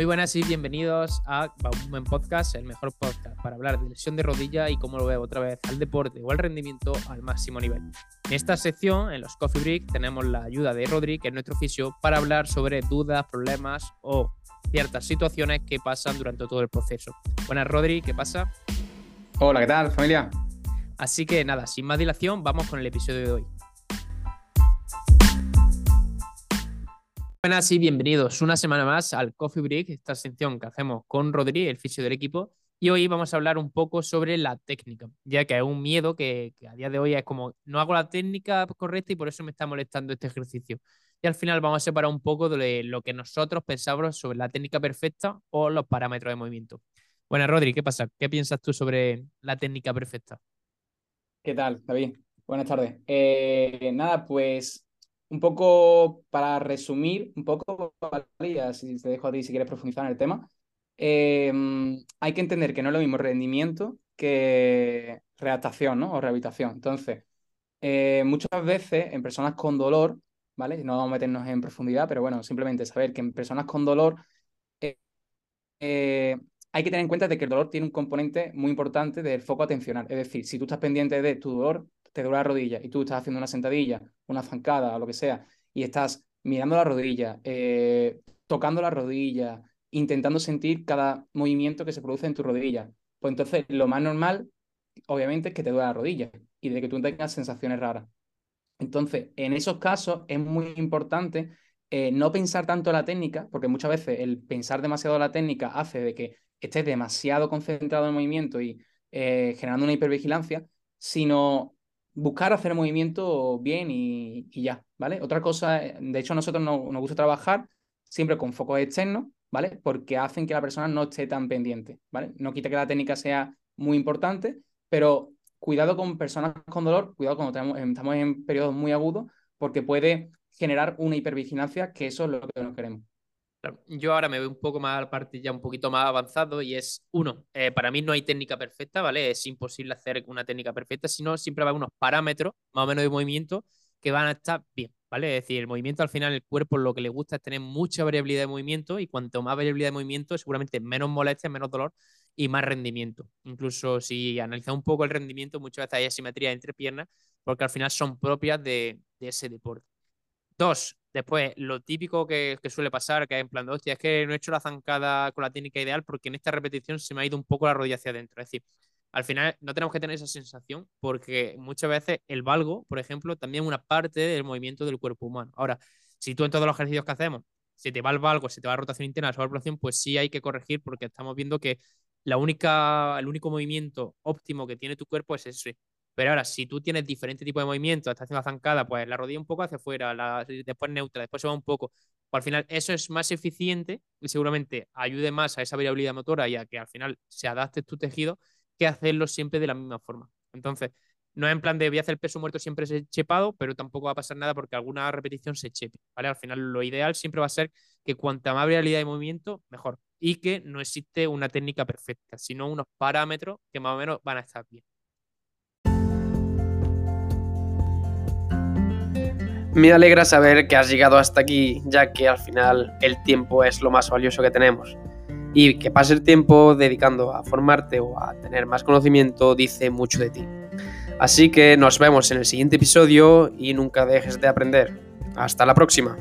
Muy buenas y bienvenidos a Baumen Podcast, el mejor podcast para hablar de lesión de rodilla y cómo lo veo otra vez al deporte o al rendimiento al máximo nivel. En esta sección, en los Coffee Break, tenemos la ayuda de Rodri, que es nuestro oficio, para hablar sobre dudas, problemas o ciertas situaciones que pasan durante todo el proceso. Buenas, Rodri, ¿qué pasa? Hola, ¿qué tal, familia? Así que nada, sin más dilación, vamos con el episodio de hoy. Buenas y bienvenidos una semana más al Coffee Break, esta sección que hacemos con Rodri, el fisio del equipo. Y hoy vamos a hablar un poco sobre la técnica, ya que es un miedo que, a día de hoy es como no hago la técnica correcta y por eso me está molestando este ejercicio. Y al final vamos a separar un poco de lo que nosotros pensamos sobre la técnica perfecta o los parámetros de movimiento. Bueno, Rodri, ¿qué pasa? ¿Qué piensas tú sobre la técnica perfecta? ¿Qué tal, David? Buenas tardes. Eh, nada, pues un poco para resumir, un poco, si te dejo a ti si quieres profundizar en el tema, em, hay que entender que no es lo mismo rendimiento que readaptación ¿no? o rehabilitación. Entonces, eh, muchas veces en personas con dolor, ¿vale? No vamos a meternos en profundidad, pero bueno, simplemente saber que en personas con dolor eh, eh, hay que tener en cuenta de que el dolor tiene un componente muy importante del foco atencional. Es decir, si tú estás pendiente de tu dolor, te duele la rodilla y tú estás haciendo una sentadilla, una zancada o lo que sea, y estás mirando la rodilla, eh, tocando la rodilla, intentando sentir cada movimiento que se produce en tu rodilla, pues entonces lo más normal, obviamente, es que te duele la rodilla y de que tú tengas sensaciones raras. Entonces, en esos casos es muy importante eh, no pensar tanto en la técnica, porque muchas veces el pensar demasiado en la técnica hace de que estés demasiado concentrado en el movimiento y eh, generando una hipervigilancia, sino buscar hacer movimiento bien y, ya, ¿vale? Otra cosa, de hecho a nosotros nos, gusta trabajar siempre con focos externos, ¿vale? Porque hacen que la persona no esté tan pendiente, ¿vale? No quita que la técnica sea muy importante, pero cuidado con personas con dolor, cuidado cuando estamos en periodos muy agudos, porque puede generar una hipervigilancia, que eso es lo que no queremos. Yo ahora me veo un poco más a la parte ya un poquito más avanzado y es, uno, eh, para mí no hay técnica perfecta, ¿vale? Es imposible hacer una técnica perfecta, sino siempre va a haber unos parámetros más o menos de movimiento que van a estar bien, ¿vale? Es decir, el movimiento al final, el cuerpo lo que le gusta es tener mucha variabilidad de movimiento y cuanto más variabilidad de movimiento, seguramente menos molestia, menos dolor y más rendimiento. Incluso si analizamos un poco el rendimiento, muchas veces hay asimetría entre piernas porque al final son propias de ese deporte. Dos, Después, lo típico que, suele pasar, que es en plan de, hostia, es que no he hecho la zancada con la técnica ideal porque en esta repetición se me ha ido un poco la rodilla hacia adentro. Es decir, al final no tenemos que tener esa sensación porque muchas veces el valgo, por ejemplo, también es una parte del movimiento del cuerpo humano. Ahora, si tú en todos los ejercicios que hacemos, si te va el valgo, si te va la rotación interna, la rotación, pues sí hay que corregir porque estamos viendo que la única, el único movimiento óptimo que tiene tu cuerpo es ese. Pero ahora, si tú tienes diferentes tipos de movimientos, estás haciendo la zancada, pues la rodilla un poco hacia afuera, después neutra, después se va un poco. Pues al final eso es más eficiente y seguramente ayude más a esa variabilidad motora y a que al final se adapte tu tejido que hacerlo siempre de la misma forma. Entonces, no es en plan de voy a hacer peso muerto siempre chepado, pero tampoco va a pasar nada porque alguna repetición se chepe, ¿vale? Al final lo ideal siempre va a ser que cuanta más variabilidad de movimiento, mejor. Y que no existe una técnica perfecta, sino unos parámetros que más o menos van a estar bien. Me alegra saber que has llegado hasta aquí, ya que al final el tiempo es lo más valioso que tenemos. Y que pase el tiempo dedicando a formarte o a tener más conocimiento dice mucho de ti. Así que nos vemos en el siguiente episodio y nunca dejes de aprender. Hasta la próxima.